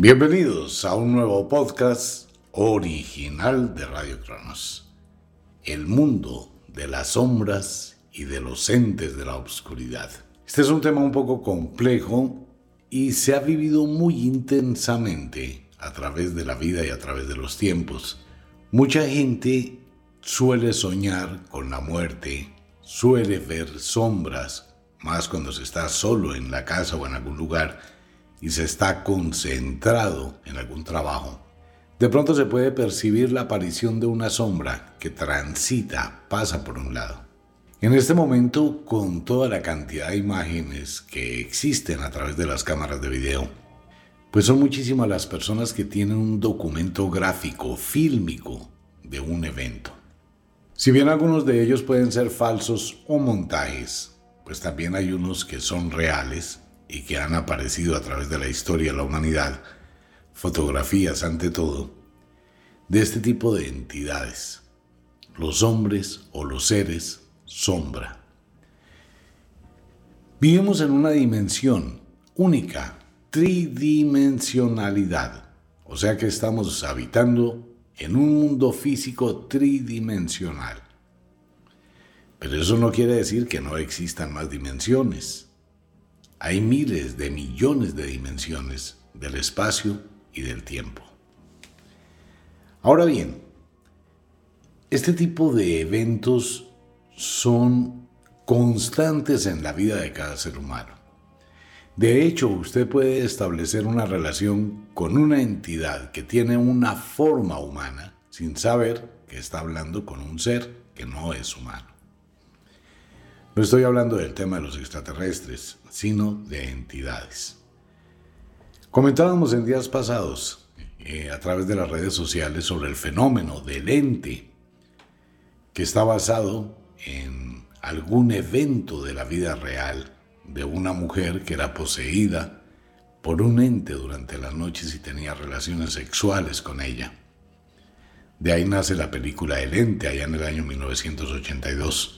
Bienvenidos a un nuevo podcast original de Radio Cronos. El mundo de las sombras y de los entes de la oscuridad. Este es un tema un poco complejo y se ha vivido muy intensamente a través de la vida y a través de los tiempos. Mucha gente suele soñar con la muerte, suele ver sombras, más cuando se está solo en la casa o en algún lugar y se está concentrado en algún trabajo, de pronto se puede percibir la aparición de una sombra que transita, pasa por un lado. En este momento, con toda la cantidad de imágenes que existen a través de las cámaras de video, pues son muchísimas las personas que tienen un documento gráfico, fílmico, de un evento. Si bien algunos de ellos pueden ser falsos o montajes, pues también hay unos que son reales y que han aparecido a través de la historia de la humanidad, fotografías ante todo, de este tipo de entidades, los hombres o los seres sombra. Vivimos en una dimensión única, tridimensionalidad, o sea que estamos habitando en un mundo físico tridimensional. Pero eso no quiere decir que no existan más dimensiones. Hay miles de millones de dimensiones del espacio y del tiempo. Ahora bien, este tipo de eventos son constantes en la vida de cada ser humano. De hecho, usted puede establecer una relación con una entidad que tiene una forma humana sin saber que está hablando con un ser que no es humano. No estoy hablando del tema de los extraterrestres, sino de entidades. Comentábamos en días pasados, eh, a través de las redes sociales, sobre el fenómeno del ente, que está basado en algún evento de la vida real de una mujer que era poseída por un ente durante las noches y tenía relaciones sexuales con ella. De ahí nace la película El ente, allá en el año 1982.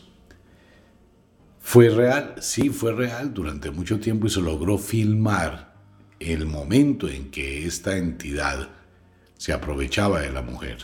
¿Fue real? Sí, fue real durante mucho tiempo y se logró filmar el momento en que esta entidad se aprovechaba de la mujer.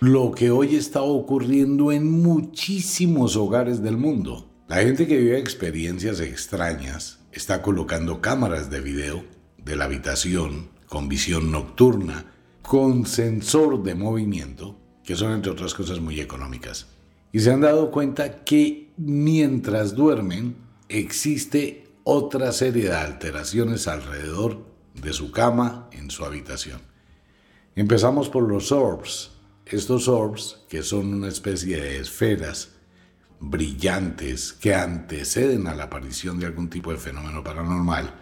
Lo que hoy está ocurriendo en muchísimos hogares del mundo. La gente que vive experiencias extrañas está colocando cámaras de video de la habitación con visión nocturna, con sensor de movimiento, que son entre otras cosas muy económicas. Y se han dado cuenta que mientras duermen, existe otra serie de alteraciones alrededor de su cama en su habitación. Empezamos por los orbs. Estos orbs, que son una especie de esferas brillantes que anteceden a la aparición de algún tipo de fenómeno paranormal,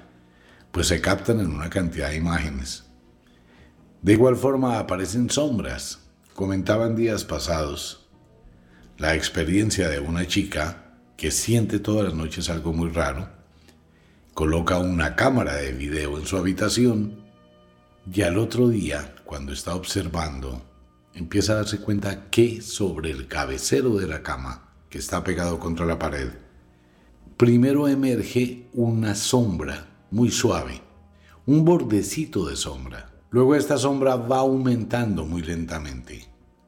pues se captan en una cantidad de imágenes. De igual forma aparecen sombras. Comentaban días pasados la experiencia de una chica que siente todas las noches algo muy raro, coloca una cámara de video en su habitación y al otro día, cuando está observando, empieza a darse cuenta que sobre el cabecero de la cama, que está pegado contra la pared, primero emerge una sombra muy suave, un bordecito de sombra. Luego esta sombra va aumentando muy lentamente.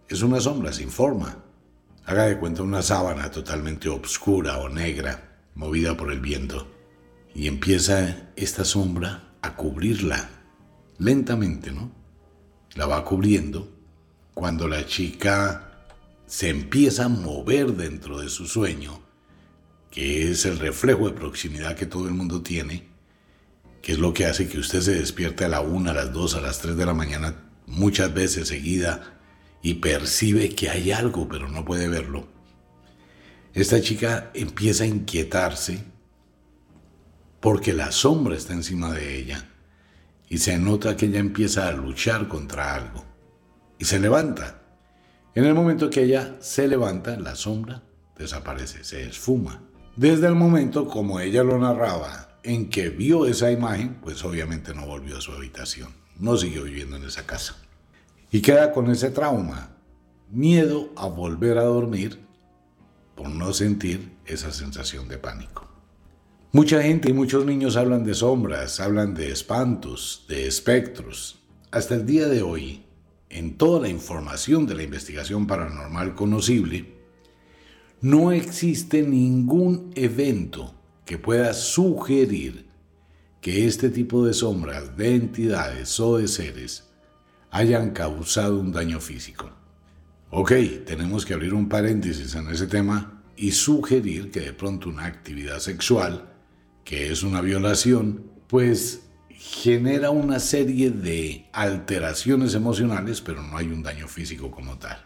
Es una sombra sin forma. Haga de cuenta una sábana totalmente oscura o negra, movida por el viento. Y empieza esta sombra a cubrirla, lentamente, ¿no? La va cubriendo. Cuando la chica se empieza a mover dentro de su sueño, que es el reflejo de proximidad que todo el mundo tiene, que es lo que hace que usted se despierte a la una, a las dos, a las tres de la mañana, muchas veces seguida, y percibe que hay algo, pero no puede verlo. Esta chica empieza a inquietarse porque la sombra está encima de ella y se nota que ella empieza a luchar contra algo y se levanta. En el momento que ella se levanta, la sombra desaparece, se esfuma. Desde el momento, como ella lo narraba, en que vio esa imagen, pues obviamente no volvió a su habitación, no siguió viviendo en esa casa. Y queda con ese trauma, miedo a volver a dormir por no sentir esa sensación de pánico. Mucha gente y muchos niños hablan de sombras, hablan de espantos, de espectros. Hasta el día de hoy, en toda la información de la investigación paranormal conocible, no existe ningún evento que pueda sugerir que este tipo de sombras de entidades o de seres hayan causado un daño físico. Ok, tenemos que abrir un paréntesis en ese tema y sugerir que de pronto una actividad sexual, que es una violación, pues genera una serie de alteraciones emocionales, pero no hay un daño físico como tal.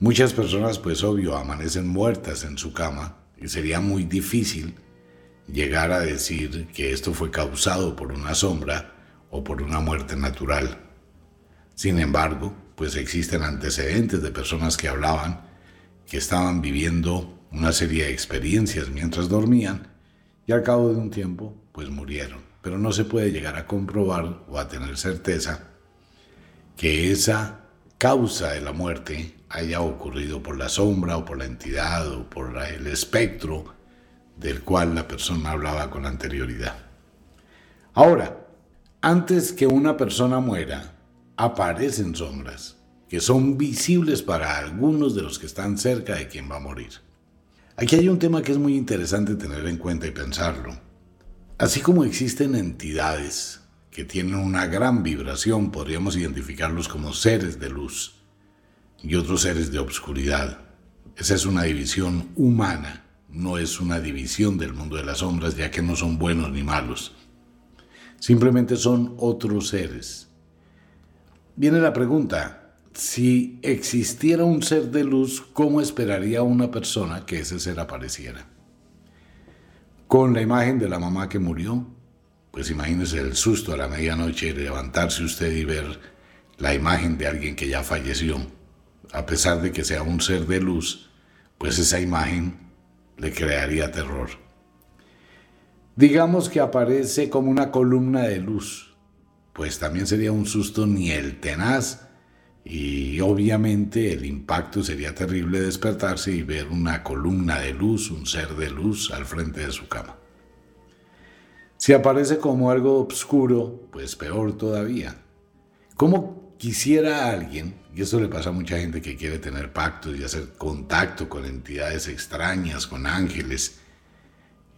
Muchas personas, pues obvio, amanecen muertas en su cama y sería muy difícil llegar a decir que esto fue causado por una sombra o por una muerte natural. Sin embargo, pues existen antecedentes de personas que hablaban que estaban viviendo una serie de experiencias mientras dormían y al cabo de un tiempo pues murieron. Pero no se puede llegar a comprobar o a tener certeza que esa causa de la muerte haya ocurrido por la sombra o por la entidad o por el espectro del cual la persona hablaba con anterioridad. Ahora, antes que una persona muera, aparecen sombras que son visibles para algunos de los que están cerca de quien va a morir. Aquí hay un tema que es muy interesante tener en cuenta y pensarlo. Así como existen entidades que tienen una gran vibración, podríamos identificarlos como seres de luz y otros seres de obscuridad. Esa es una división humana no es una división del mundo de las sombras, ya que no son buenos ni malos. Simplemente son otros seres. Viene la pregunta, si existiera un ser de luz, ¿cómo esperaría una persona que ese ser apareciera? Con la imagen de la mamá que murió, pues imagínese el susto a la medianoche de levantarse usted y ver la imagen de alguien que ya falleció. A pesar de que sea un ser de luz, pues esa imagen le crearía terror. Digamos que aparece como una columna de luz, pues también sería un susto ni el tenaz y obviamente el impacto sería terrible despertarse y ver una columna de luz, un ser de luz al frente de su cama. Si aparece como algo oscuro, pues peor todavía. ¿Cómo quisiera alguien y esto le pasa a mucha gente que quiere tener pactos y hacer contacto con entidades extrañas, con ángeles,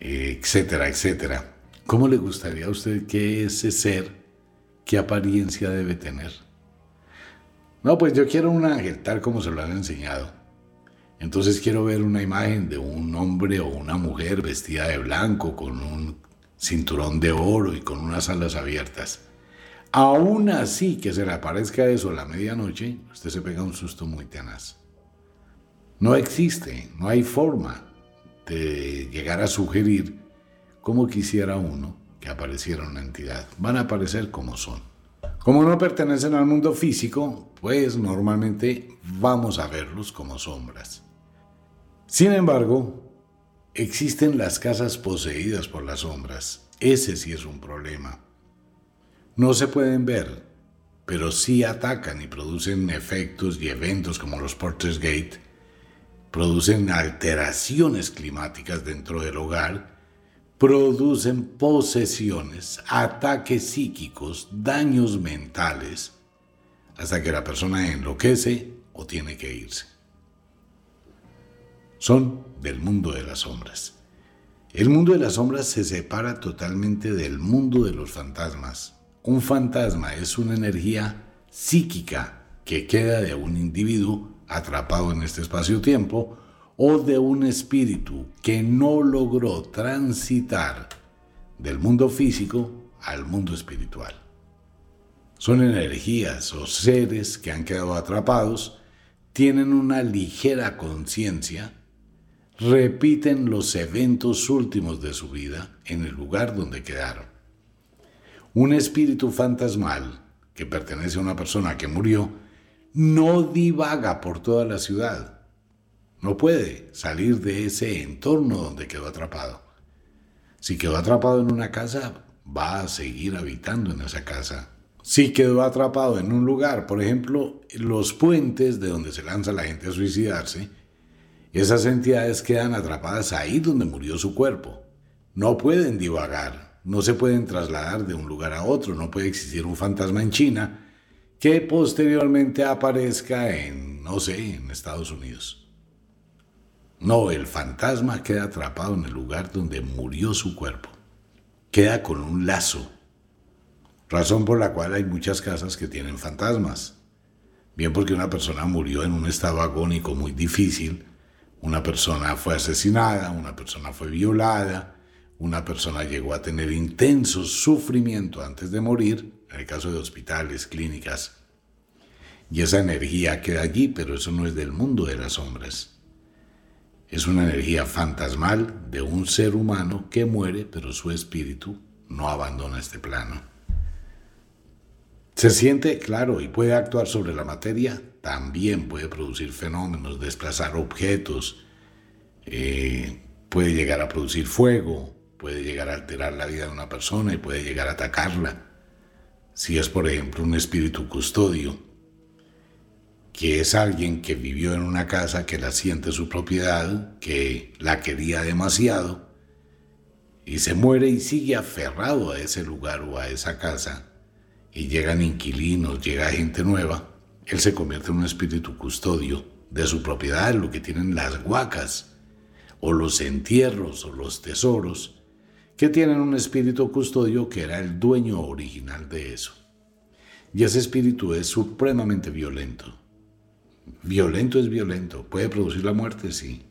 etcétera, etcétera. ¿Cómo le gustaría a usted que ese ser, qué apariencia debe tener? No, pues yo quiero un ángel tal como se lo han enseñado. Entonces quiero ver una imagen de un hombre o una mujer vestida de blanco con un cinturón de oro y con unas alas abiertas. Aún así que se le aparezca eso a la medianoche, usted se pega un susto muy tenaz. No existe, no hay forma de llegar a sugerir como quisiera uno que apareciera una entidad. Van a aparecer como son. Como no pertenecen al mundo físico, pues normalmente vamos a verlos como sombras. Sin embargo, existen las casas poseídas por las sombras. Ese sí es un problema. No se pueden ver, pero sí atacan y producen efectos y eventos como los Porters Gate, producen alteraciones climáticas dentro del hogar producen posesiones, ataques psíquicos, daños mentales, hasta que la persona enloquece o tiene que irse. Son del mundo de las sombras. El mundo de las sombras se separa totalmente del mundo de los fantasmas. Un fantasma es una energía psíquica que queda de un individuo atrapado en este espacio-tiempo o de un espíritu que no logró transitar del mundo físico al mundo espiritual. Son energías o seres que han quedado atrapados, tienen una ligera conciencia, repiten los eventos últimos de su vida en el lugar donde quedaron. Un espíritu fantasmal que pertenece a una persona que murió no divaga por toda la ciudad no puede salir de ese entorno donde quedó atrapado. Si quedó atrapado en una casa, va a seguir habitando en esa casa. Si quedó atrapado en un lugar, por ejemplo, los puentes de donde se lanza la gente a suicidarse, esas entidades quedan atrapadas ahí donde murió su cuerpo. No pueden divagar, no se pueden trasladar de un lugar a otro, no puede existir un fantasma en China que posteriormente aparezca en, no sé, en Estados Unidos. No, el fantasma queda atrapado en el lugar donde murió su cuerpo. Queda con un lazo. Razón por la cual hay muchas casas que tienen fantasmas. Bien porque una persona murió en un estado agónico muy difícil, una persona fue asesinada, una persona fue violada, una persona llegó a tener intenso sufrimiento antes de morir, en el caso de hospitales, clínicas. Y esa energía queda allí, pero eso no es del mundo de las sombras. Es una energía fantasmal de un ser humano que muere, pero su espíritu no abandona este plano. Se siente claro y puede actuar sobre la materia, también puede producir fenómenos, desplazar objetos, eh, puede llegar a producir fuego, puede llegar a alterar la vida de una persona y puede llegar a atacarla. Si es, por ejemplo, un espíritu custodio, que es alguien que vivió en una casa que la siente su propiedad, que la quería demasiado, y se muere y sigue aferrado a ese lugar o a esa casa, y llegan inquilinos, llega gente nueva, él se convierte en un espíritu custodio de su propiedad, lo que tienen las huacas, o los entierros, o los tesoros, que tienen un espíritu custodio que era el dueño original de eso. Y ese espíritu es supremamente violento Violento es violento. ¿Puede producir la muerte? Sí.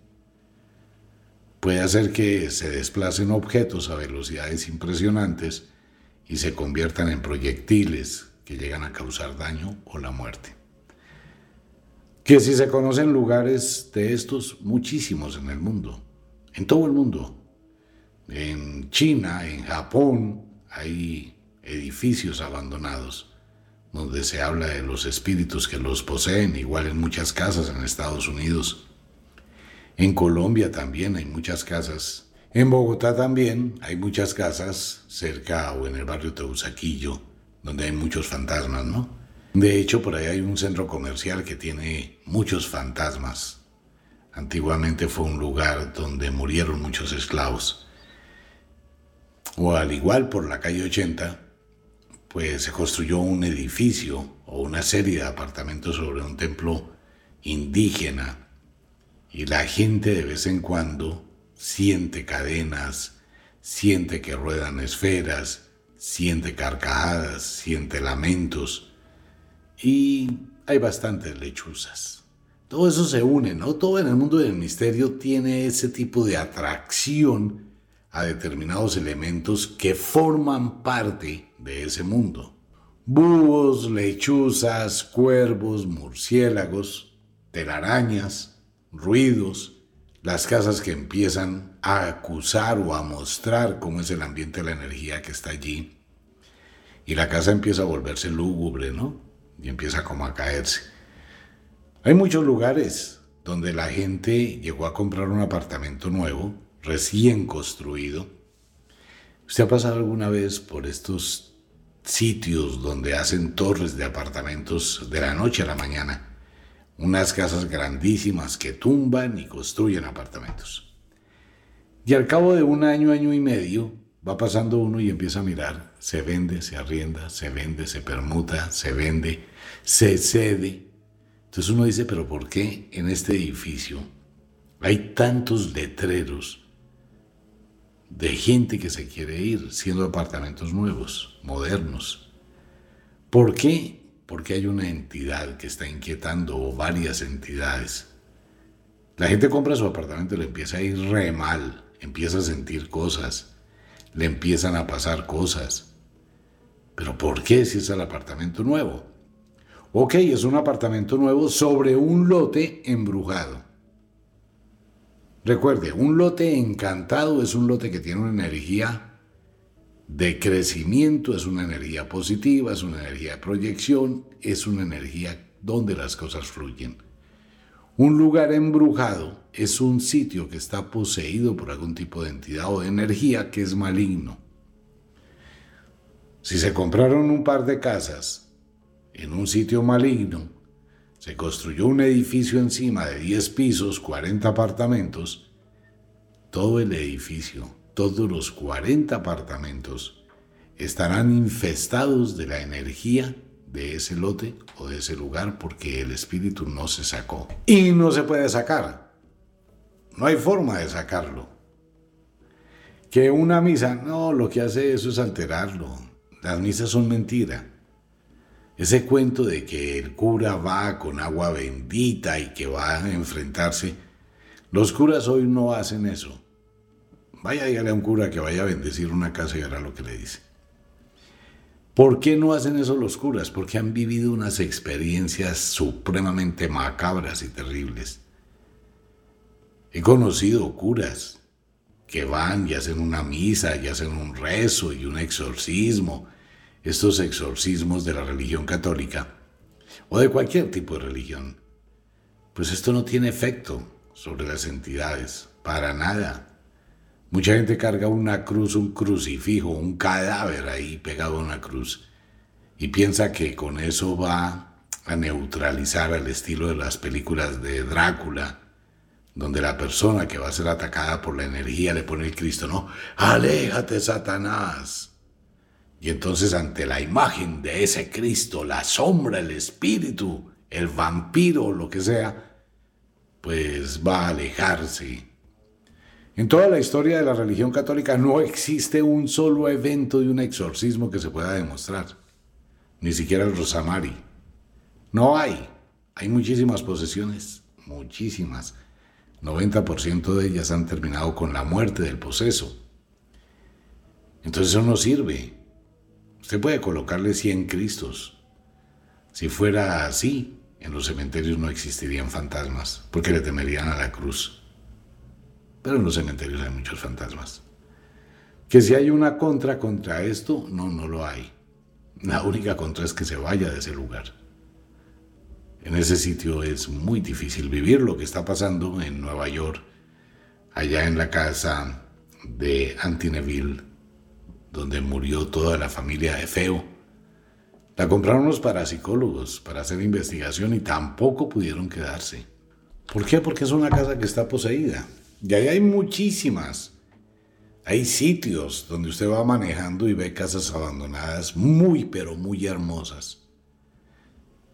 Puede hacer que se desplacen objetos a velocidades impresionantes y se conviertan en proyectiles que llegan a causar daño o la muerte. Que si se conocen lugares de estos, muchísimos en el mundo, en todo el mundo. En China, en Japón, hay edificios abandonados donde se habla de los espíritus que los poseen, igual en muchas casas en Estados Unidos. En Colombia también hay muchas casas. En Bogotá también hay muchas casas cerca o en el barrio Teusaquillo, donde hay muchos fantasmas, ¿no? De hecho, por ahí hay un centro comercial que tiene muchos fantasmas. Antiguamente fue un lugar donde murieron muchos esclavos. O al igual por la calle 80, pues se construyó un edificio o una serie de apartamentos sobre un templo indígena y la gente de vez en cuando siente cadenas, siente que ruedan esferas, siente carcajadas, siente lamentos y hay bastantes lechuzas. Todo eso se une, ¿no? Todo en el mundo del misterio tiene ese tipo de atracción a determinados elementos que forman parte de ese mundo. Búhos, lechuzas, cuervos, murciélagos, telarañas, ruidos, las casas que empiezan a acusar o a mostrar cómo es el ambiente, la energía que está allí. Y la casa empieza a volverse lúgubre, ¿no? Y empieza como a caerse. Hay muchos lugares donde la gente llegó a comprar un apartamento nuevo, recién construido. ¿Usted ha pasado alguna vez por estos sitios donde hacen torres de apartamentos de la noche a la mañana? unas casas grandísimas que tumban y construyen apartamentos. Y al cabo de un año, año y medio, va pasando uno y empieza a mirar, se vende, se arrienda, se vende, se permuta, se vende, se cede. Entonces uno dice, pero ¿por qué en este edificio hay tantos letreros de gente que se quiere ir, siendo apartamentos nuevos, modernos? ¿Por qué porque hay una entidad que está inquietando o varias entidades. La gente compra su apartamento y le empieza a ir re mal, empieza a sentir cosas, le empiezan a pasar cosas. Pero ¿por qué si es el apartamento nuevo? Ok, es un apartamento nuevo sobre un lote embrujado. Recuerde, un lote encantado es un lote que tiene una energía de crecimiento, es una energía positiva, es una energía de proyección, es una energía donde las cosas fluyen. Un lugar embrujado es un sitio que está poseído por algún tipo de entidad o de energía que es maligno. Si se compraron un par de casas en un sitio maligno, se construyó un edificio encima de 10 pisos, 40 apartamentos, todo el edificio todos los 40 apartamentos estarán infestados de la energía de ese lote o de ese lugar porque el espíritu no se sacó. Y no se puede sacar. No hay forma de sacarlo. Que una misa, no, lo que hace eso es alterarlo. Las misas son mentira. Ese cuento de que el cura va con agua bendita y que va a enfrentarse, los curas hoy no hacen eso. Vaya, dígale a un cura que vaya a bendecir una casa y hará lo que le dice. ¿Por qué no hacen eso los curas? Porque han vivido unas experiencias supremamente macabras y terribles. He conocido curas que van y hacen una misa y hacen un rezo y un exorcismo, estos exorcismos de la religión católica o de cualquier tipo de religión. Pues esto no tiene efecto sobre las entidades, para nada. Mucha gente carga una cruz, un crucifijo, un cadáver ahí pegado a una cruz y piensa que con eso va a neutralizar el estilo de las películas de Drácula, donde la persona que va a ser atacada por la energía le pone el Cristo, no, aléjate Satanás. Y entonces ante la imagen de ese Cristo, la sombra, el espíritu, el vampiro, lo que sea, pues va a alejarse en toda la historia de la religión católica no existe un solo evento de un exorcismo que se pueda demostrar, ni siquiera el Rosamari. No hay. Hay muchísimas posesiones, muchísimas. 90% de ellas han terminado con la muerte del poseso. Entonces eso no sirve. Usted puede colocarle 100 Cristos. Si fuera así, en los cementerios no existirían fantasmas, porque le temerían a la cruz. Pero en los cementerios hay muchos fantasmas. Que si hay una contra contra esto, no, no lo hay. La única contra es que se vaya de ese lugar. En ese sitio es muy difícil vivir lo que está pasando en Nueva York, allá en la casa de Antineville, donde murió toda la familia de Feo. La compraron los parapsicólogos para hacer investigación y tampoco pudieron quedarse. ¿Por qué? Porque es una casa que está poseída. Y ahí hay muchísimas. Hay sitios donde usted va manejando y ve casas abandonadas muy, pero muy hermosas,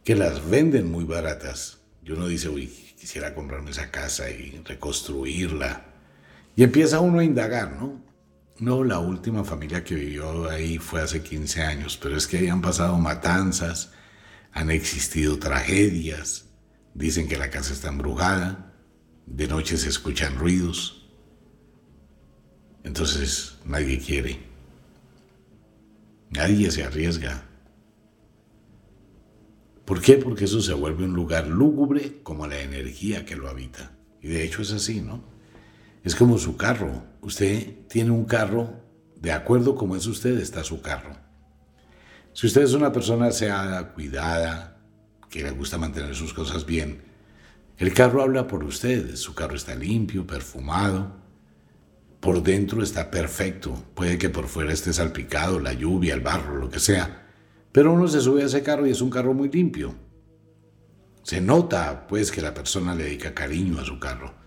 que las venden muy baratas. Y uno dice, uy, quisiera comprarme esa casa y reconstruirla. Y empieza uno a indagar, ¿no? No, la última familia que vivió ahí fue hace 15 años, pero es que ahí han pasado matanzas, han existido tragedias, dicen que la casa está embrujada. De noche se escuchan ruidos. Entonces nadie quiere. Nadie se arriesga. ¿Por qué? Porque eso se vuelve un lugar lúgubre como la energía que lo habita. Y de hecho es así, ¿no? Es como su carro. Usted tiene un carro, de acuerdo como es usted, está su carro. Si usted es una persona aseada, cuidada, que le gusta mantener sus cosas bien, el carro habla por usted. Su carro está limpio, perfumado. Por dentro está perfecto. Puede que por fuera esté salpicado, la lluvia, el barro, lo que sea. Pero uno se sube a ese carro y es un carro muy limpio. Se nota, pues, que la persona le dedica cariño a su carro.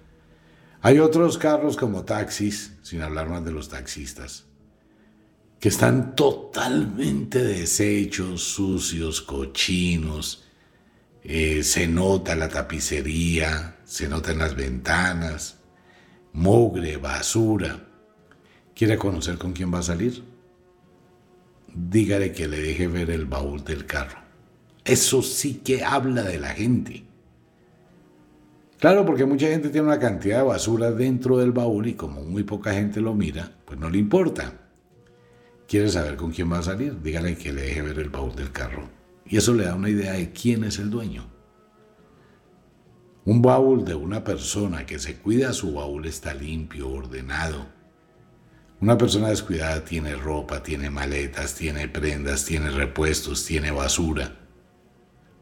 Hay otros carros como taxis, sin hablar más de los taxistas, que están totalmente deshechos, sucios, cochinos. Eh, se nota la tapicería, se nota las ventanas, mugre, basura. ¿Quiere conocer con quién va a salir? dígale que le deje ver el baúl del carro. Eso sí que habla de la gente. Claro, porque mucha gente tiene una cantidad de basura dentro del baúl y como muy poca gente lo mira, pues no le importa. ¿Quiere saber con quién va a salir? Dígale que le deje ver el baúl del carro. Y eso le da una idea de quién es el dueño. Un baúl de una persona que se cuida, su baúl está limpio, ordenado, una persona descuidada tiene ropa, tiene maletas, tiene prendas, tiene repuestos, tiene basura.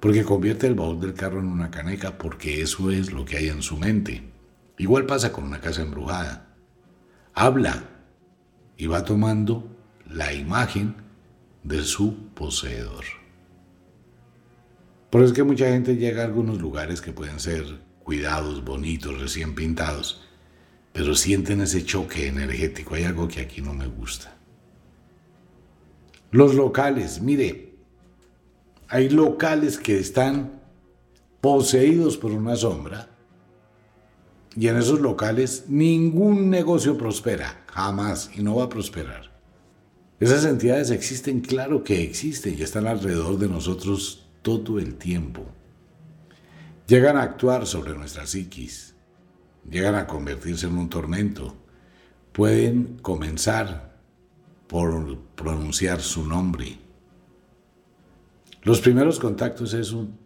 Porque convierte el baúl del carro en una caneca porque eso es lo que hay en su mente. Igual pasa con una casa embrujada. Habla y va tomando la imagen de su poseedor. Por eso es que mucha gente llega a algunos lugares que pueden ser cuidados, bonitos, recién pintados, pero sienten ese choque energético. Hay algo que aquí no me gusta. Los locales, mire, hay locales que están poseídos por una sombra y en esos locales ningún negocio prospera, jamás, y no va a prosperar. Esas entidades existen, claro que existen y están alrededor de nosotros todo el tiempo. Llegan a actuar sobre nuestra psiquis, llegan a convertirse en un tormento. Pueden comenzar por pronunciar su nombre. Los primeros contactos es un...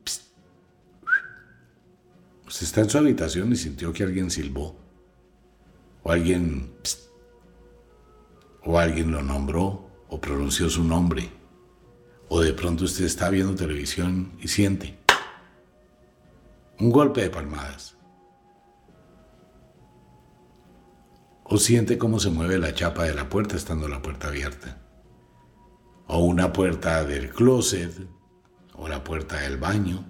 Usted está en su habitación y sintió que alguien silbó. O alguien... O alguien lo nombró o pronunció su nombre. O de pronto usted está viendo televisión y siente un golpe de palmadas. o siente cómo se mueve la chapa de la puerta estando la puerta abierta, o una puerta del closet, o la puerta del baño,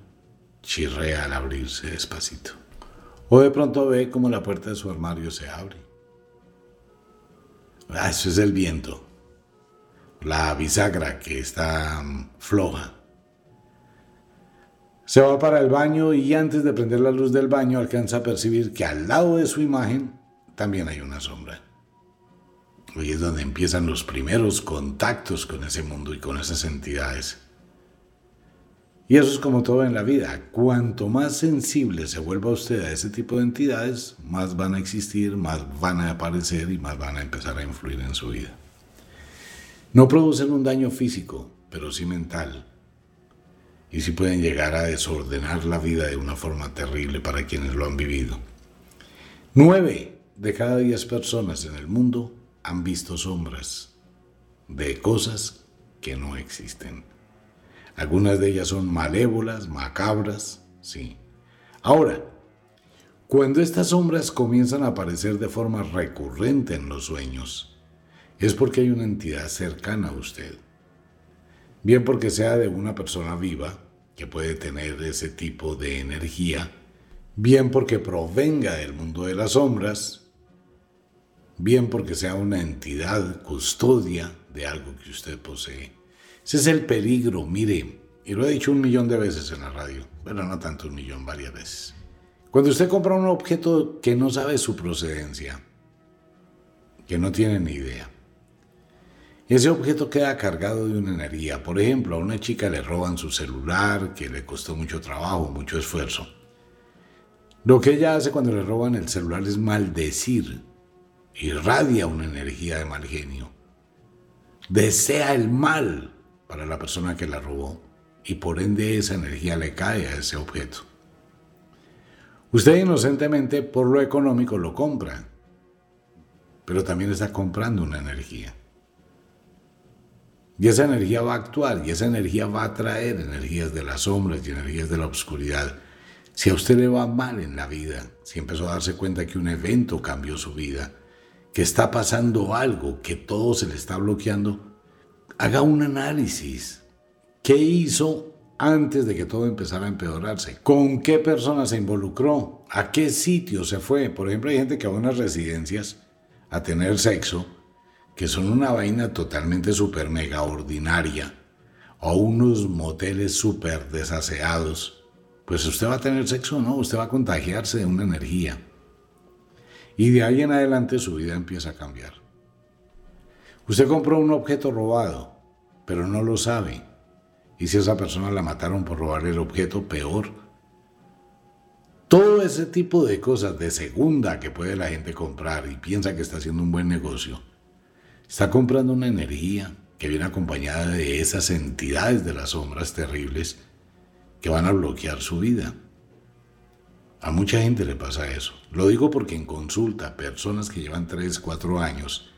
chirrea al abrirse despacito, o de pronto ve cómo la puerta de su armario se abre. Ah, eso es el viento, la bisagra que está mm, floja. Se va para el baño y antes de prender la luz del baño alcanza a percibir que al lado de su imagen también hay una sombra. Hoy es donde empiezan los primeros contactos con ese mundo y con esas entidades. Y eso es como todo en la vida. Cuanto más sensible se vuelva usted a ese tipo de entidades, más van a existir, más van a aparecer y más van a empezar a influir en su vida. No producen un daño físico, pero sí mental. Y sí pueden llegar a desordenar la vida de una forma terrible para quienes lo han vivido. 9 de cada 10 personas en el mundo han visto sombras de cosas que no existen. Algunas de ellas son malévolas, macabras, sí. Ahora, cuando estas sombras comienzan a aparecer de forma recurrente en los sueños, es porque hay una entidad cercana a usted. Bien porque sea de una persona viva, que puede tener ese tipo de energía, bien porque provenga del mundo de las sombras, bien porque sea una entidad custodia de algo que usted posee. Ese es el peligro, mire, y lo he dicho un millón de veces en la radio, pero no tanto un millón, varias veces. Cuando usted compra un objeto que no sabe su procedencia, que no tiene ni idea, ese objeto queda cargado de una energía. Por ejemplo, a una chica le roban su celular, que le costó mucho trabajo, mucho esfuerzo. Lo que ella hace cuando le roban el celular es maldecir irradia una energía de mal genio. Desea el mal para la persona que la robó. y por ende esa energía le cae a ese objeto. Usted inocentemente por lo económico lo compra, pero también está comprando una energía. Y esa energía va a actuar y esa energía va a traer energías de las sombras y energías de la oscuridad. Si a usted le va mal en la vida, si empezó a darse cuenta que un evento cambió su vida, que está pasando algo, que todo se le está bloqueando, haga un análisis. ¿Qué hizo antes de que todo empezara a empeorarse? ¿Con qué persona se involucró? ¿A qué sitio se fue? Por ejemplo, hay gente que va a unas residencias a tener sexo que son una vaina totalmente super mega ordinaria, o unos moteles súper desaseados, pues usted va a tener sexo, ¿no? Usted va a contagiarse de una energía. Y de ahí en adelante su vida empieza a cambiar. Usted compró un objeto robado, pero no lo sabe. Y si esa persona la mataron por robar el objeto, peor. Todo ese tipo de cosas de segunda que puede la gente comprar y piensa que está haciendo un buen negocio, Está comprando una energía que viene acompañada de esas entidades de las sombras terribles que van a bloquear su vida. A mucha gente le pasa eso. Lo digo porque en consulta, personas que llevan 3, 4 años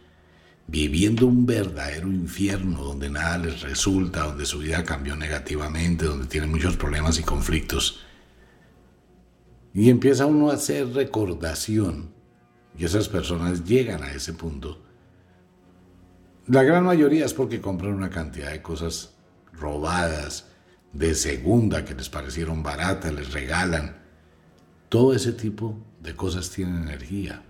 viviendo un verdadero infierno donde nada les resulta, donde su vida cambió negativamente, donde tienen muchos problemas y conflictos. Y empieza uno a hacer recordación y esas personas llegan a ese punto la gran mayoría es porque compran una cantidad de cosas robadas, de segunda, que les parecieron baratas, les regalan. Todo ese tipo de cosas tienen energía.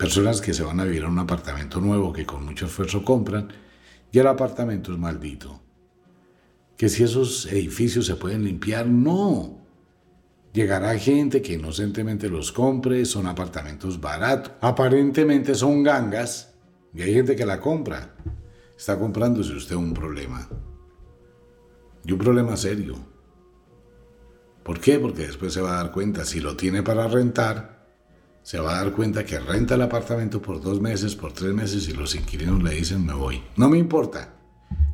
Personas que se van a vivir a un apartamento nuevo que con mucho esfuerzo compran y el apartamento es maldito. Que si esos edificios se pueden limpiar, no. Llegará gente que inocentemente los compre, son apartamentos baratos, aparentemente son gangas y hay gente que la compra. Está comprándose usted un problema. Y un problema serio. ¿Por qué? Porque después se va a dar cuenta, si lo tiene para rentar, se va a dar cuenta que renta el apartamento por dos meses, por tres meses y los inquilinos le dicen me voy. No me importa,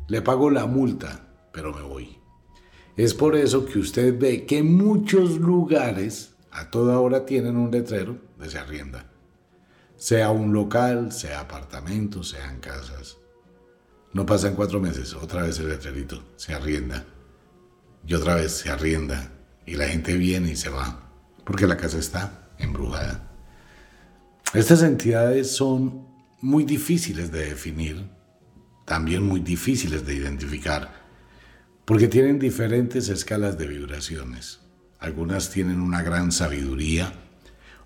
le pago la multa, pero me voy. Es por eso que usted ve que muchos lugares a toda hora tienen un letrero de se arrienda sea un local, sea apartamento, sean casas. No pasan cuatro meses, otra vez el letrerito, se arrienda. Y otra vez se arrienda. Y la gente viene y se va, porque la casa está embrujada. Estas entidades son muy difíciles de definir, también muy difíciles de identificar, porque tienen diferentes escalas de vibraciones. Algunas tienen una gran sabiduría,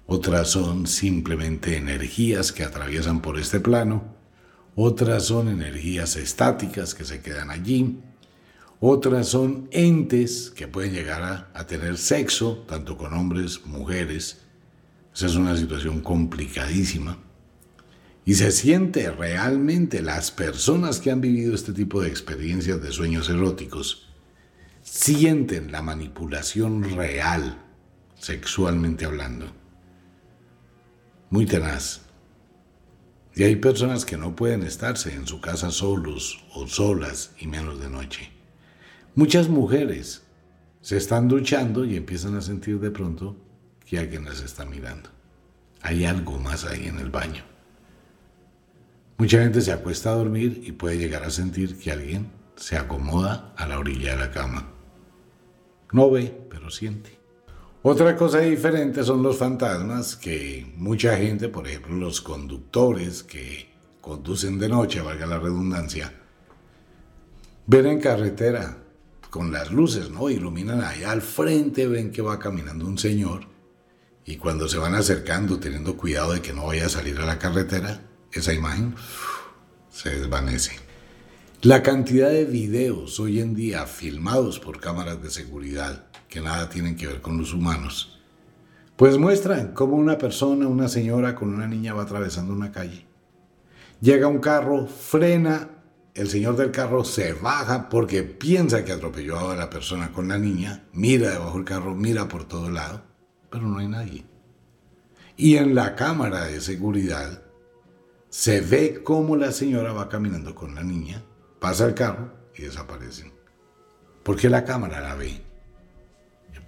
otras son simplemente energías que atraviesan por este plano, otras son energías estáticas que se quedan allí, otras son entes que pueden llegar a, tener sexo, tanto con hombres, mujeres. Esa es una situación complicadísima. Y se siente realmente las personas que han vivido este tipo de experiencias de sueños eróticos, sienten la manipulación real, sexualmente hablando muy tenaz. Y hay personas que no pueden estarse en su casa solos o solas y menos de noche. Muchas mujeres se están duchando y empiezan a sentir de pronto que alguien las está mirando. Hay algo más ahí en el baño. Mucha gente se acuesta a dormir y puede llegar a sentir que alguien se acomoda a la orilla de la cama. No ve, pero siente. Otra cosa diferente son los fantasmas que mucha gente, por ejemplo los conductores que conducen de noche, valga la redundancia, ven en carretera con las luces, ¿no? Iluminan allá al frente, ven que va caminando un señor y cuando se van acercando, teniendo cuidado de que no vaya a salir a la carretera, esa imagen se desvanece. La cantidad de videos hoy en día filmados por cámaras de seguridad que nada tienen que ver con los humanos, pues muestran cómo una persona, una señora con una niña va atravesando una calle. Llega un carro, frena, el señor del carro se baja porque piensa que atropelló a la persona con la niña, mira debajo del carro, mira por todo lado, pero no hay nadie. Y en la cámara de seguridad se ve cómo la señora va caminando con la niña, pasa el carro y desaparecen. ¿Por qué la cámara la ve?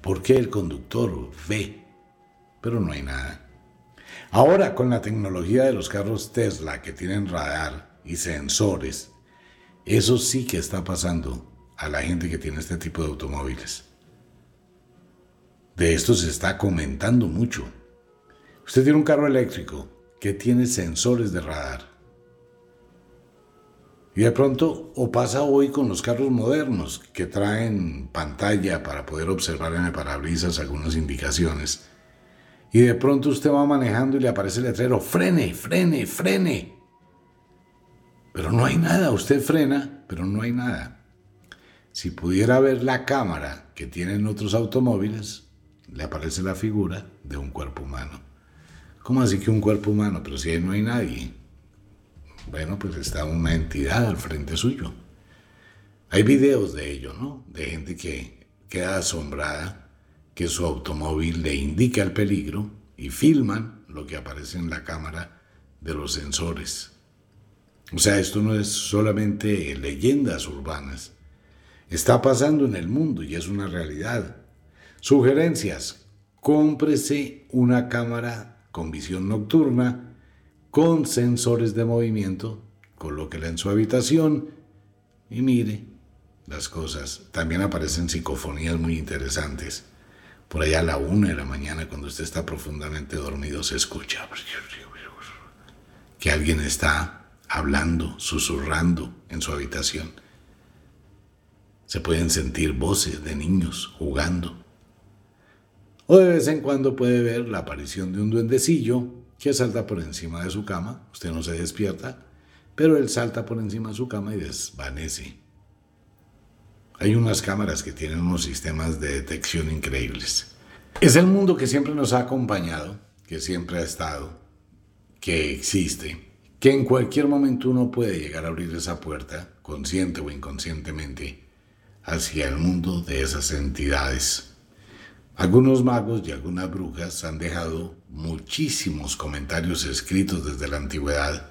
¿Por qué el conductor ve? Pero no hay nada. Ahora con la tecnología de los carros Tesla que tienen radar y sensores, eso sí que está pasando a la gente que tiene este tipo de automóviles. De esto se está comentando mucho. Usted tiene un carro eléctrico que tiene sensores de radar. Y de pronto, o pasa hoy con los carros modernos que traen pantalla para poder observar en el parabrisas algunas indicaciones. Y de pronto usted va manejando y le aparece el letrero, frene, frene, frene. Pero no hay nada, usted frena, pero no hay nada. Si pudiera ver la cámara que tienen otros automóviles, le aparece la figura de un cuerpo humano. ¿Cómo así que un cuerpo humano? Pero si ahí no hay nadie. Bueno, pues está una entidad al frente suyo. Hay videos de ello, ¿no? De gente que queda asombrada que su automóvil le indica el peligro y filman lo que aparece en la cámara de los sensores. O sea, esto no es solamente leyendas urbanas. Está pasando en el mundo y es una realidad. Sugerencias. Cómprese una cámara con visión nocturna, con sensores de movimiento, colóquela en su habitación y mire las cosas. También aparecen psicofonías muy interesantes. Por allá a la una de la mañana, cuando usted está profundamente dormido, se escucha que alguien está hablando, susurrando en su habitación. Se pueden sentir voces de niños jugando. O de vez en cuando puede ver la aparición de un duendecillo que salta por encima de su cama. Usted no se despierta, pero él salta por encima de su cama y desvanece. Hay unas cámaras que tienen unos sistemas de detección increíbles. Es el mundo que siempre nos ha acompañado, que siempre ha estado, que existe, que en cualquier momento uno puede llegar a abrir esa puerta, consciente o inconscientemente, hacia el mundo de esas entidades algunos magos y algunas brujas han dejado muchísimos comentarios escritos desde la antigüedad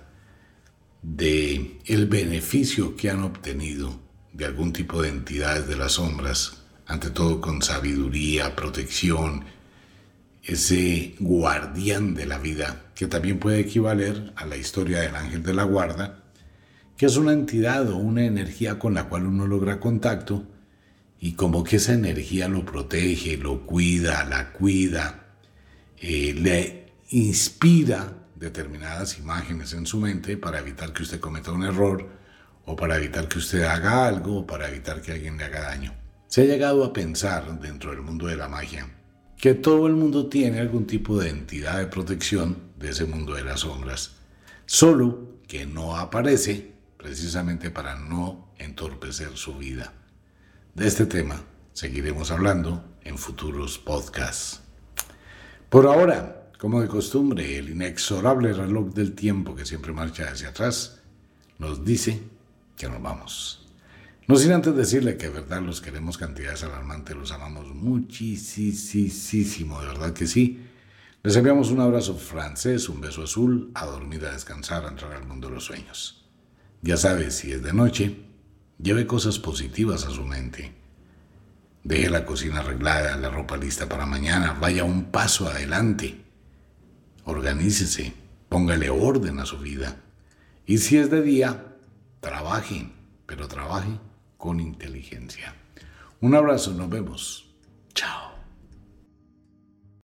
de el beneficio que han obtenido de algún tipo de entidades de las sombras, ante todo con sabiduría, protección, ese guardián de la vida, que también puede equivaler a la historia del ángel de la guarda, que es una entidad o una energía con la cual uno logra contacto y como que esa energía lo protege, lo cuida, la cuida, eh, le inspira determinadas imágenes en su mente para evitar que usted cometa un error o para evitar que usted haga algo o para evitar que alguien le haga daño. Se ha llegado a pensar dentro del mundo de la magia que todo el mundo tiene algún tipo de entidad de protección de ese mundo de las sombras, solo que no aparece precisamente para no entorpecer su vida. De este tema seguiremos hablando en futuros podcasts. Por ahora, como de costumbre, el inexorable reloj del tiempo que siempre marcha hacia atrás nos dice que nos vamos. No sin antes decirle que de verdad los queremos cantidades alarmantes, los amamos muchísimo, de verdad que sí. Les enviamos un abrazo francés, un beso azul, a dormir, a descansar, a entrar al mundo de los sueños. Ya sabes, si es de noche, Lleve cosas positivas a su mente. Deje la cocina arreglada, la ropa lista para mañana, vaya un paso adelante. Organícese, póngale orden a su vida. Y si es de día, trabaje, pero trabaje con inteligencia. Un abrazo, nos vemos. Chao.